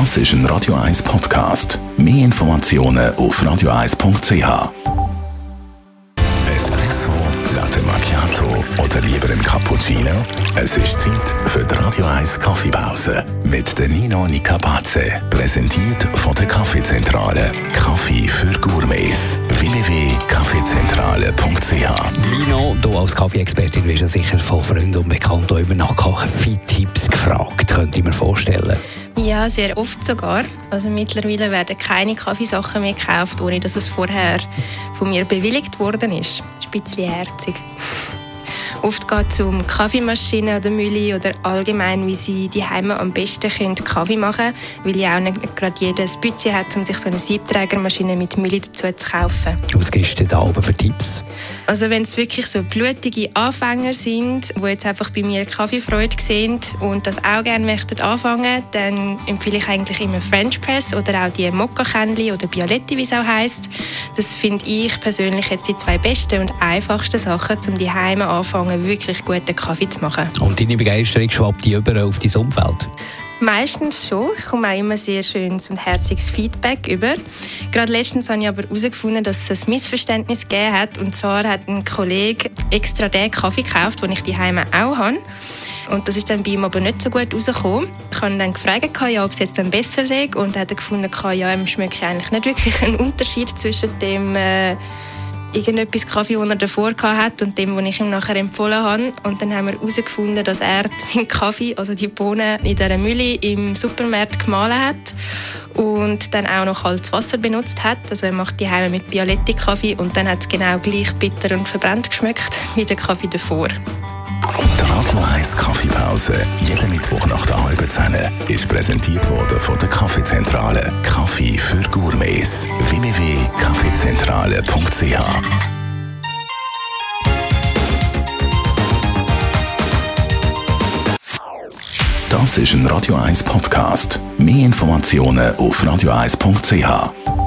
Das ist ein Radio 1 Podcast. Mehr Informationen auf radio1.ch. Espresso, Latte Macchiato oder lieber ein Cappuccino? Es ist Zeit für die Radio 1 Kaffeepause mit der Nino Nicapace. Präsentiert von der Kaffeezentrale. Kaffee für Gourmets. www.kaffeezentrale.ch Nino, du als Kaffee-Expertin wirst ja sicher von Freunden und Bekannten immer nach Kaffee-Tipps gefragt, könnte ich mir vorstellen. Ja, sehr oft sogar. Also mittlerweile werden keine Kaffeesachen mehr gekauft, ohne dass es vorher von mir bewilligt worden ist. Das ein bisschen herzig. Oft geht es um Kaffeemaschinen oder Mühle oder allgemein, wie sie die Heime am besten können Kaffee machen können, weil ja auch nicht gerade jeder das Budget hat, um sich so eine Siebträgermaschine mit Mühle dazu zu kaufen. Was gibst du da oben für Tipps? Also wenn es wirklich so blutige Anfänger sind, die jetzt einfach bei mir Kaffeefreude sehen und das auch gerne möchten anfangen, dann empfehle ich eigentlich immer French Press oder auch die Mokka-Kännchen oder Bialetti, wie es auch heisst. Das finde ich persönlich jetzt die zwei besten und einfachsten Sachen, um die Heime anfangen, wirklich guten Kaffee zu machen. Und deine Begeisterung schwappt die über auf dein Umfeld? Meistens schon. Ich komme auch immer sehr schönes und herziges Feedback über. Gerade letztens habe ich aber herausgefunden, dass es ein Missverständnis gegeben hat. Und zwar hat ein Kollege extra den Kaffee gekauft, den ich die Heime auch habe. Und das ist dann bei ihm aber nicht so gut rausgekommen. Ich habe dann gefragt, ja, ob es jetzt dann besser sei. Und er hat gefunden, ja, ihm schmeckt eigentlich nicht wirklich einen Unterschied zwischen dem äh, irgendetwas Kaffee, den er davor hatte und dem, den ich ihm nachher empfohlen habe. Und dann haben wir herausgefunden, dass er den Kaffee, also die Bohnen, in dieser Mühle im Supermarkt gemahlen hat und dann auch noch kaltes Wasser benutzt hat. Also er macht die Heime mit Bialetti-Kaffee und dann hat es genau gleich bitter und verbrannt geschmeckt wie der Kaffee davor. Die Radio 1 Kaffeepause, jeden Mittwoch nach der halben Zehn, ist präsentiert worden von der Kaffeezentrale. Kaffee www.kaffeezentrale.ch Das ist ein Radio 1 Podcast. Mehr Informationen auf radio1.ch.